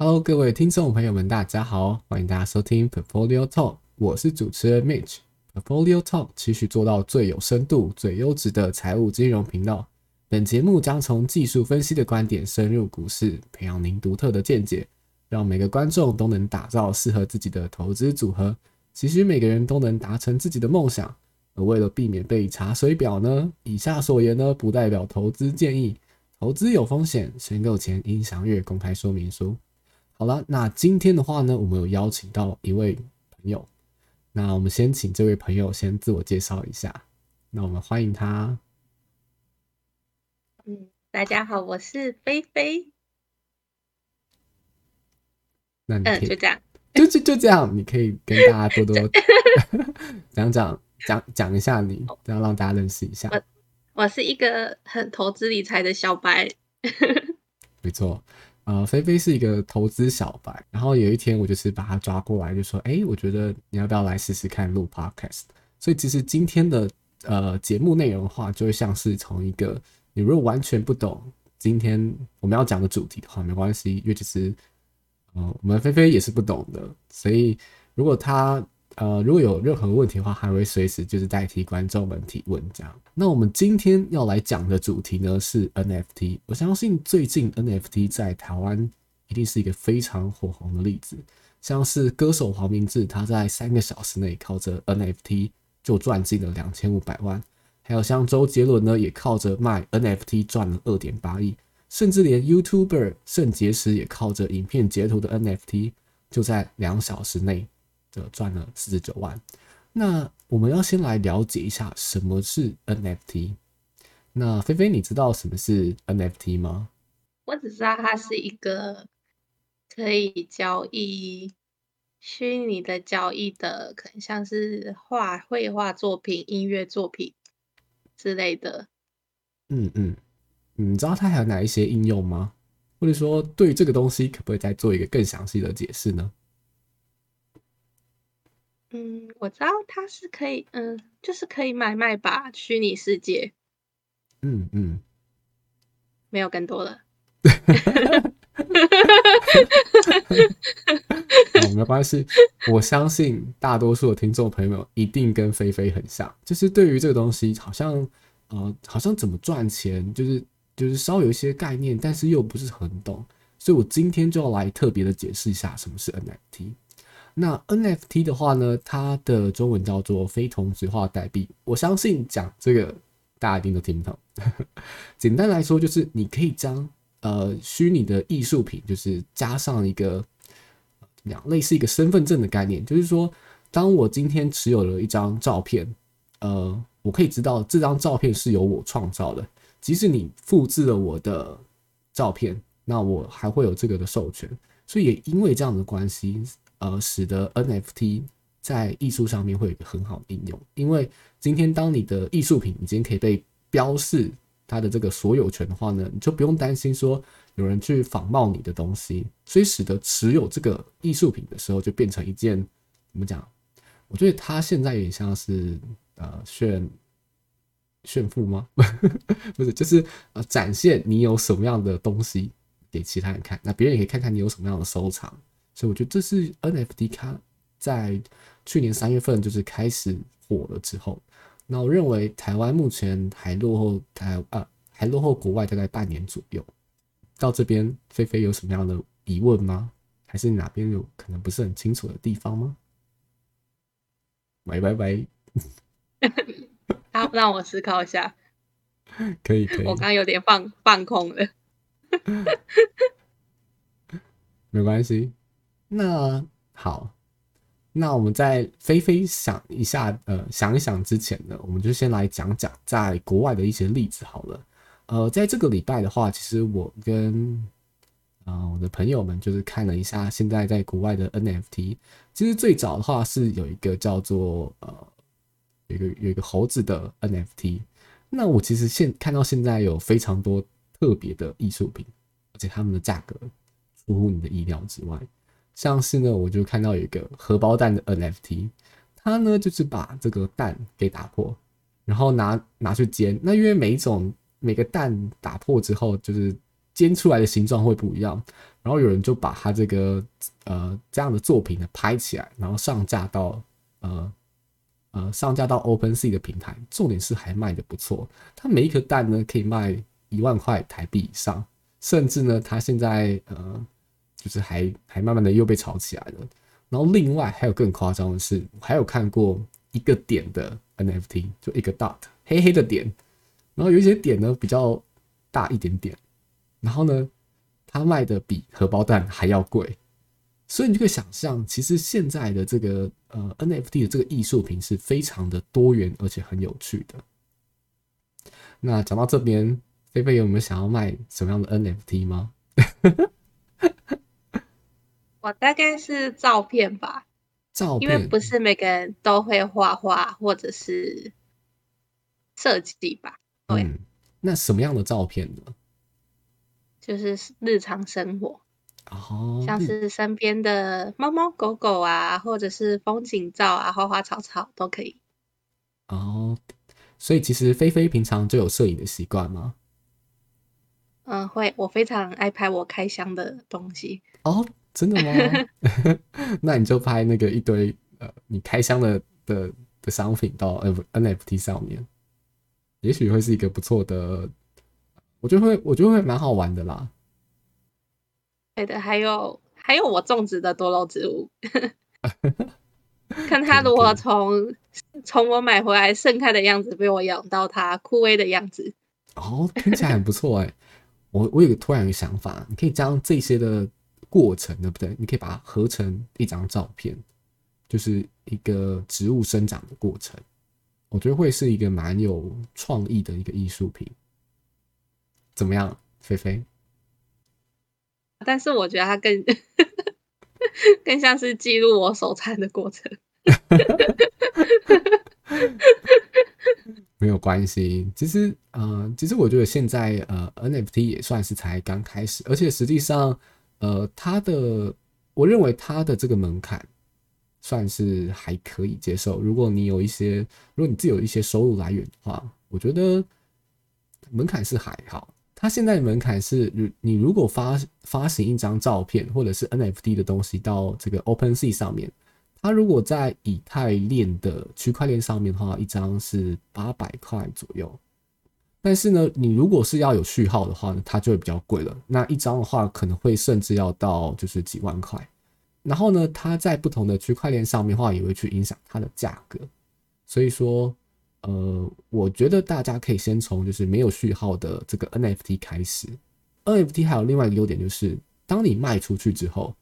Hello，各位听众朋友们，大家好，欢迎大家收听 Portfolio Talk，我是主持人 Mitch。Portfolio Talk 持续做到最有深度、最优质的财务金融频道。本节目将从技术分析的观点深入股市，培养您独特的见解，让每个观众都能打造适合自己的投资组合。其实每个人都能达成自己的梦想。而为了避免被查水表呢，以下所言呢不代表投资建议，投资有风险，申购前应详阅公开说明书。好了，那今天的话呢，我们有邀请到一位朋友。那我们先请这位朋友先自我介绍一下。那我们欢迎他。嗯，大家好，我是菲菲。那你嗯，就这样。就就就这样，你可以跟大家多多 讲讲讲讲一下你，这样让大家认识一下。我我是一个很投资理财的小白。没错。呃，菲菲是一个投资小白，然后有一天我就是把他抓过来，就说：“哎，我觉得你要不要来试试看录 podcast？” 所以其实今天的呃节目内容的话，就会像是从一个你如果完全不懂今天我们要讲的主题的话，没关系，因为其实呃我们菲菲也是不懂的，所以如果他。呃，如果有任何问题的话，还会随时就是代替观众们提问这样。那我们今天要来讲的主题呢是 NFT。我相信最近 NFT 在台湾一定是一个非常火红的例子，像是歌手黄明志，他在三个小时内靠着 NFT 就赚进了两千五百万，还有像周杰伦呢，也靠着卖 NFT 赚了二点八亿，甚至连 YouTuber 圣结石也靠着影片截图的 NFT 就在两小时内。的赚了四十九万。那我们要先来了解一下什么是 NFT。那菲菲，你知道什么是 NFT 吗？我只知道它是一个可以交易虚拟的交易的，可能像是画绘画作品、音乐作品之类的。嗯嗯，你知道它还有哪一些应用吗？或者说，对这个东西可不可以再做一个更详细的解释呢？嗯，我知道它是可以，嗯，就是可以买卖吧，虚拟世界。嗯嗯，没有更多了。哦，没关系，我相信大多数的听众朋友一定跟菲菲很像，就是对于这个东西，好像呃，好像怎么赚钱，就是就是稍有一些概念，但是又不是很懂，所以我今天就要来特别的解释一下什么是 NFT。那 NFT 的话呢，它的中文叫做非同质化代币。我相信讲这个大家一定都听不懂。简单来说，就是你可以将呃虚拟的艺术品，就是加上一个两，类似一个身份证的概念。就是说，当我今天持有了一张照片，呃，我可以知道这张照片是由我创造的。即使你复制了我的照片，那我还会有这个的授权。所以也因为这样的关系。呃，使得 NFT 在艺术上面会有一个很好的应用，因为今天当你的艺术品已经可以被标示它的这个所有权的话呢，你就不用担心说有人去仿冒你的东西，所以使得持有这个艺术品的时候就变成一件怎么讲？我觉得它现在有点像是呃炫炫富吗？不是，就是呃展现你有什么样的东西给其他人看，那别人也可以看看你有什么样的收藏。所以我觉得这是 NFT 它在去年三月份就是开始火了之后，那我认为台湾目前还落后台啊还落后国外大概半年左右。到这边，菲菲有什么样的疑问吗？还是哪边有可能不是很清楚的地方吗？喂喂喂，好，让我思考一下。可以可以，我刚有点放放空了。没关系。那好，那我们在菲菲想一下，呃，想一想之前呢，我们就先来讲讲在国外的一些例子好了。呃，在这个礼拜的话，其实我跟啊我的朋友们就是看了一下现在在国外的 NFT。其实最早的话是有一个叫做呃有一个有一个猴子的 NFT。那我其实现看到现在有非常多特别的艺术品，而且他们的价格出乎你的意料之外。像是呢，我就看到有一个荷包蛋的 NFT，它呢就是把这个蛋给打破，然后拿拿去煎。那因为每一种每个蛋打破之后，就是煎出来的形状会不一样。然后有人就把他这个呃这样的作品呢拍起来，然后上架到呃呃上架到 OpenSea 的平台。重点是还卖的不错，它每一颗蛋呢可以卖一万块台币以上，甚至呢它现在呃就是还还慢慢的又被炒起来了。然后另外还有更夸张的是，我还有看过一个点的 NFT，就一个 dot 黑黑的点，然后有一些点呢比较大一点点，然后呢。它卖的比荷包蛋还要贵，所以你就可以想象，其实现在的这个呃 NFT 的这个艺术品是非常的多元而且很有趣的。那讲到这边，菲菲有没有想要卖什么样的 NFT 吗？我大概是照片吧，照片，因为不是每个人都会画画或者是设计吧。嗯，那什么样的照片呢？就是日常生活，哦，像是身边的猫猫狗狗啊，或者是风景照啊，花花草草都可以。哦，所以其实菲菲平常就有摄影的习惯吗？嗯，会，我非常爱拍我开箱的东西。哦，真的吗？那你就拍那个一堆呃，你开箱的的的商品到 N NFT 上面，也许会是一个不错的。我觉得会，我觉得会蛮好玩的啦。对的，还有还有我种植的多肉植物，看它如何从从我买回来盛开的样子，被我养到它枯萎的样子。哦，听起来很不错哎。我我有个突然有个想法，你可以将这些的过程，对不对？你可以把它合成一张照片，就是一个植物生长的过程。我觉得会是一个蛮有创意的一个艺术品。怎么样，菲菲？但是我觉得它更 更像是记录我手残的过程。没有关系，其实呃，其实我觉得现在呃，NFT 也算是才刚开始，而且实际上呃，它的我认为它的这个门槛算是还可以接受。如果你有一些，如果你自己有一些收入来源的话，我觉得门槛是还好。它现在的门槛是，如你如果发发行一张照片或者是 NFT 的东西到这个 OpenSea 上面，它如果在以太链的区块链上面的话，一张是八百块左右。但是呢，你如果是要有序号的话呢，它就会比较贵了。那一张的话可能会甚至要到就是几万块。然后呢，它在不同的区块链上面的话，也会去影响它的价格。所以说。呃，我觉得大家可以先从就是没有序号的这个 NFT 开始。NFT 还有另外一个优点就是，当你卖出去之后，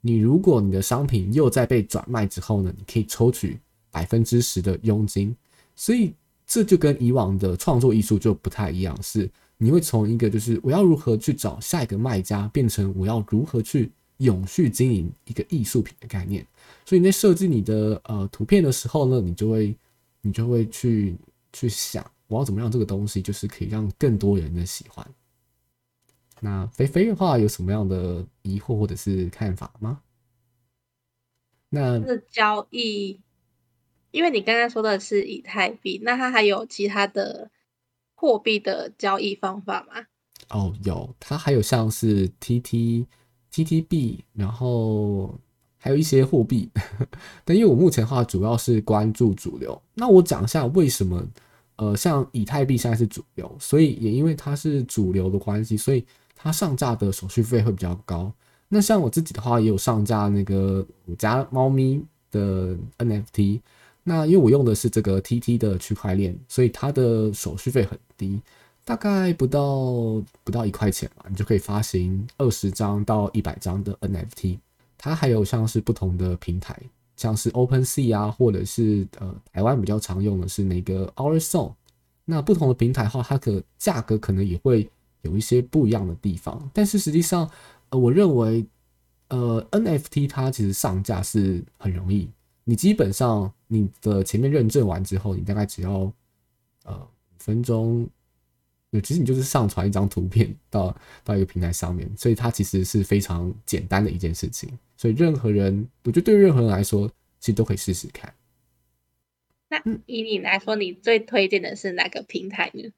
你如果你的商品又在被转卖之后呢，你可以抽取百分之十的佣金。所以这就跟以往的创作艺术就不太一样，是你会从一个就是我要如何去找下一个卖家，变成我要如何去永续经营一个艺术品的概念。所以在设计你的呃图片的时候呢，你就会。你就会去去想，我要怎么样这个东西就是可以让更多人的喜欢。那菲菲的话有什么样的疑惑或者是看法吗？那交易，因为你刚刚说的是以太币，那它还有其他的货币的交易方法吗？哦，有，它还有像是 T T T T 币，然后。还有一些货币，但因为我目前的话主要是关注主流，那我讲一下为什么，呃，像以太币现在是主流，所以也因为它是主流的关系，所以它上架的手续费会比较高。那像我自己的话，也有上架那个我家猫咪的 NFT，那因为我用的是这个 TT 的区块链，所以它的手续费很低，大概不到不到一块钱吧，你就可以发行二十张到一百张的 NFT。它还有像是不同的平台，像是 OpenSea 啊，或者是呃台湾比较常用的是那个 Our Song。那不同的平台的话，它的价格可能也会有一些不一样的地方。但是实际上，呃，我认为，呃，NFT 它其实上架是很容易。你基本上你的前面认证完之后，你大概只要呃五分钟。对其实你就是上传一张图片到到一个平台上面，所以它其实是非常简单的一件事情。所以任何人，我觉得对任何人来说，其实都可以试试看。那以你来说，你最推荐的是哪个平台呢？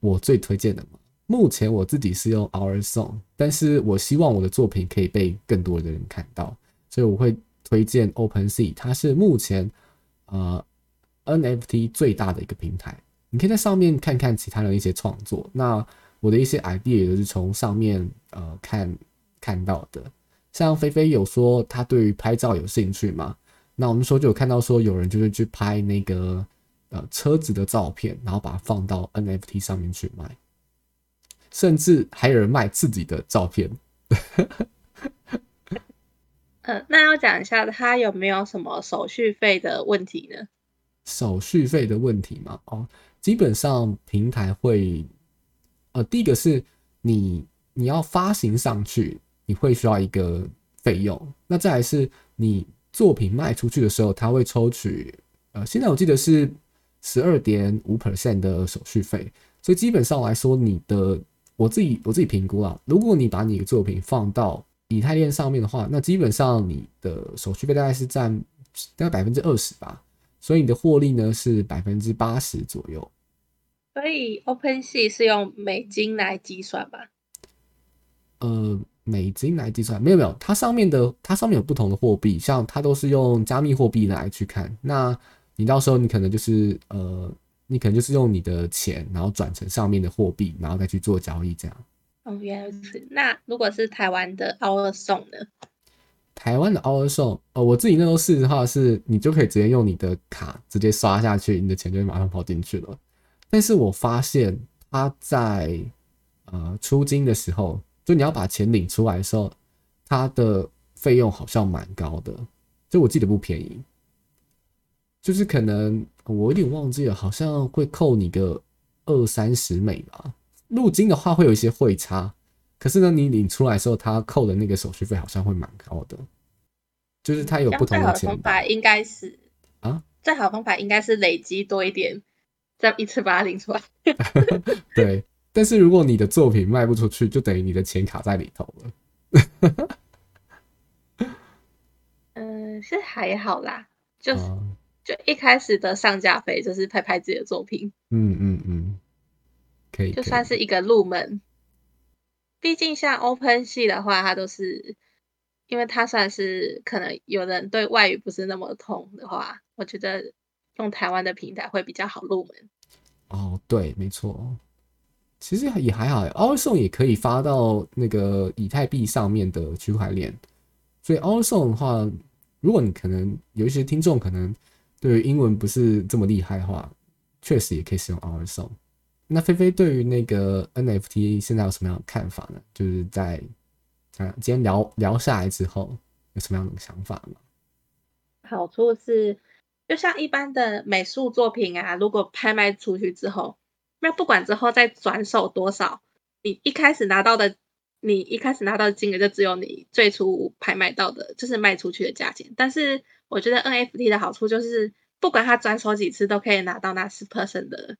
我最推荐的嘛，目前我自己是用 Our Song，但是我希望我的作品可以被更多的人看到，所以我会推荐 OpenSea，它是目前呃 NFT 最大的一个平台，你可以在上面看看其他人一些创作。那我的一些 idea 也是从上面呃看看到的。像菲菲有说他对于拍照有兴趣嘛？那我们说就有看到说有人就是去拍那个呃车子的照片，然后把它放到 NFT 上面去卖，甚至还有人卖自己的照片。呃，那要讲一下他有没有什么手续费的问题呢？手续费的问题嘛，哦，基本上平台会，呃，第一个是你你要发行上去，你会需要一个费用，那再来是你。作品卖出去的时候，他会抽取，呃，现在我记得是十二点五 percent 的手续费，所以基本上来说，你的我自己我自己评估啊，如果你把你的作品放到以太链上面的话，那基本上你的手续费大概是占大概百分之二十吧，所以你的获利呢是百分之八十左右。所以 OpenSea 是用美金来计算吧？呃。美金来计算没有没有，它上面的它上面有不同的货币，像它都是用加密货币来去看。那你到时候你可能就是呃，你可能就是用你的钱，然后转成上面的货币，然后再去做交易这样。哦，原来如此。那如果是台湾的 Our Song 呢？台湾的 Our Song，呃，我自己那时候试的话，是你就可以直接用你的卡直接刷下去，你的钱就会马上跑进去了。但是我发现它在呃出金的时候。就你要把钱领出来的时候，它的费用好像蛮高的，就我记得不便宜，就是可能我有点忘记了，好像会扣你个二三十美吧。入金的话会有一些汇差，可是呢，你领出来的时候，他扣的那个手续费好像会蛮高的，就是它有不同的钱。方法应该是啊，最好方法应该是累积多一点，再一次把它领出来。对。但是如果你的作品卖不出去，就等于你的钱卡在里头了。嗯，是还好啦，就就一开始的上架费就是拍拍自己的作品。嗯嗯嗯，可以，就算是一个入门。毕竟像 Open 系的话，它都是因为它算是可能有人对外语不是那么通的话，我觉得用台湾的平台会比较好入门。哦，对，没错。其实也还好，Allson 也可以发到那个以太币上面的区块链，所以 Allson 的话，如果你可能有一些听众可能对于英文不是这么厉害的话，确实也可以使用 Allson。那菲菲对于那个 NFT 现在有什么样的看法呢？就是在啊今天聊聊下来之后，有什么样的想法吗？好处是，就像一般的美术作品啊，如果拍卖出去之后。那不管之后再转手多少，你一开始拿到的，你一开始拿到的金额就只有你最初拍卖到的，就是卖出去的价钱。但是我觉得 NFT 的好处就是，不管他转手几次，都可以拿到那十 percent 的，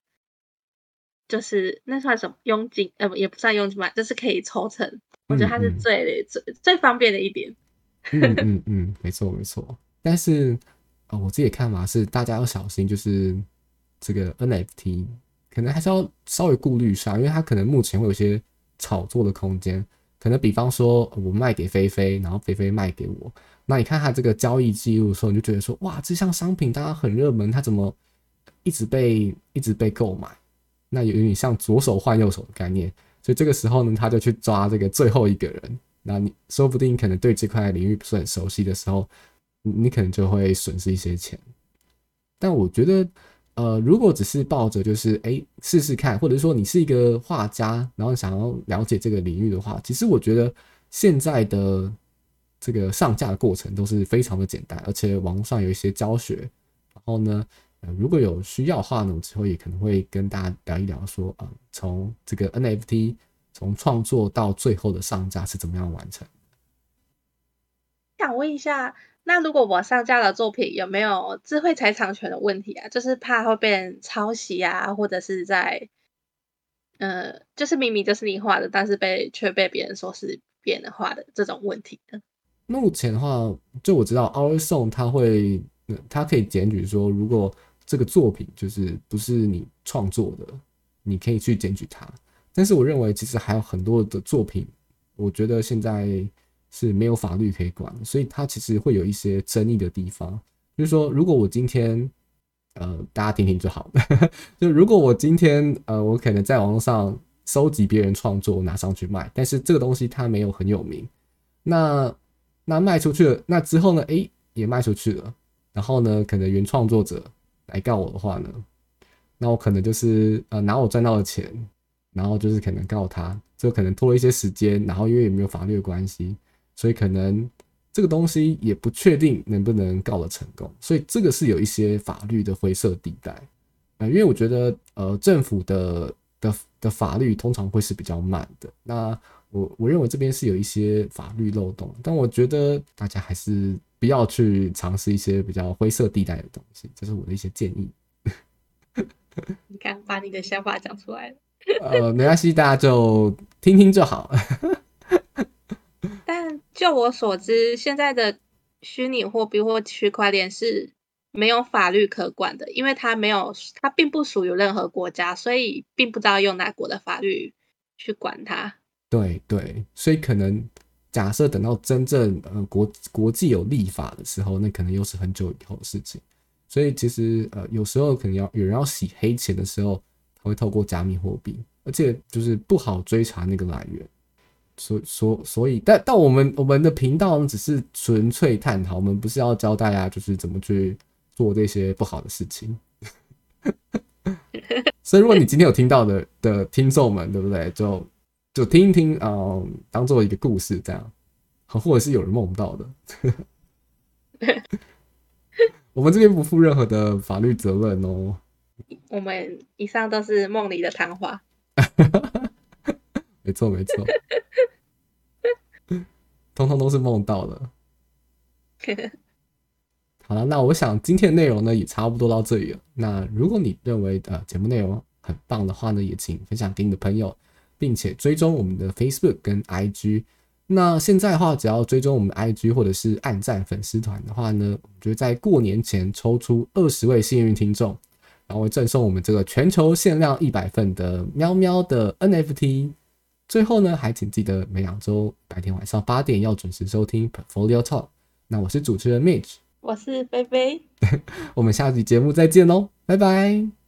就是那算什么佣金？呃，不，也不算佣金吧，就是可以抽成。我觉得它是最最最方便的一点。嗯 嗯嗯，没错没错。但是呃，我自己的看法是，大家要小心，就是这个 NFT。可能还是要稍微顾虑一下，因为它可能目前会有些炒作的空间。可能比方说，我卖给菲菲，然后菲菲卖给我，那你看他这个交易记录的时候，你就觉得说，哇，这项商品大家很热门，它怎么一直被一直被购买？那有点像左手换右手的概念。所以这个时候呢，他就去抓这个最后一个人。那你说不定可能对这块领域不是很熟悉的时候，你可能就会损失一些钱。但我觉得。呃，如果只是抱着就是哎试试看，或者说你是一个画家，然后想要了解这个领域的话，其实我觉得现在的这个上架的过程都是非常的简单，而且网络上有一些教学。然后呢，呃，如果有需要的话呢，我之后也可能会跟大家聊一聊，说啊，从这个 NFT 从创作到最后的上架是怎么样完成。想问一下。那如果我上架的作品有没有智慧财产权的问题啊？就是怕会被人抄袭啊，或者是在，呃，就是明明就是你画的，但是被却被别人说是别人画的这种问题呢？目前的话，就我知道，Our Song 他会，他可以检举说，如果这个作品就是不是你创作的，你可以去检举他。但是我认为其实还有很多的作品，我觉得现在是没有法律可以管，所以它其实会有一些争议的地方。就是说，如果我今天，呃，大家听听就好了。就如果我今天，呃，我可能在网络上收集别人创作拿上去卖，但是这个东西它没有很有名，那那卖出去了，那之后呢，诶，也卖出去了，然后呢，可能原创作者来告我的话呢，那我可能就是呃拿我赚到的钱。然后就是可能告他，就可能拖了一些时间，然后因为也没有法律的关系，所以可能这个东西也不确定能不能告得成功，所以这个是有一些法律的灰色地带啊。因为我觉得呃政府的的的法律通常会是比较慢的，那我我认为这边是有一些法律漏洞，但我觉得大家还是不要去尝试一些比较灰色地带的东西，这是我的一些建议。你看，把你的想法讲出来了。呃，没关系，大家就听听就好。但就我所知，现在的虚拟货币或区块链是没有法律可管的，因为它没有，它并不属于任何国家，所以并不知道用哪国的法律去管它。对对，所以可能假设等到真正呃国国际有立法的时候，那可能又是很久以后的事情。所以其实呃有时候可能要有人要洗黑钱的时候。会透过加密货币，而且就是不好追查那个来源，所所所以，但但我们我们的频道只是纯粹探讨，我们不是要教大家就是怎么去做这些不好的事情。所以，如果你今天有听到的的听众们，对不对？就就听一听啊，当做一个故事这样，或者是有人梦到的，我们这边不负任何的法律责任哦。我们以上都是梦里的谈话，没错没错，通通都是梦到的。好了，那我想今天的内容呢也差不多到这里了。那如果你认为呃节目内容很棒的话呢，也请分享给你的朋友，并且追踪我们的 Facebook 跟 IG。那现在的话，只要追踪我们的 IG 或者是暗赞粉丝团的话呢，我们就在过年前抽出二十位幸运听众。然后会赠送我们这个全球限量一百份的喵喵的 NFT。最后呢，还请记得每两周白天晚上八点要准时收听 Portfolio Talk。那我是主持人 Mitch，我是菲菲，我们下期节目再见喽，拜拜。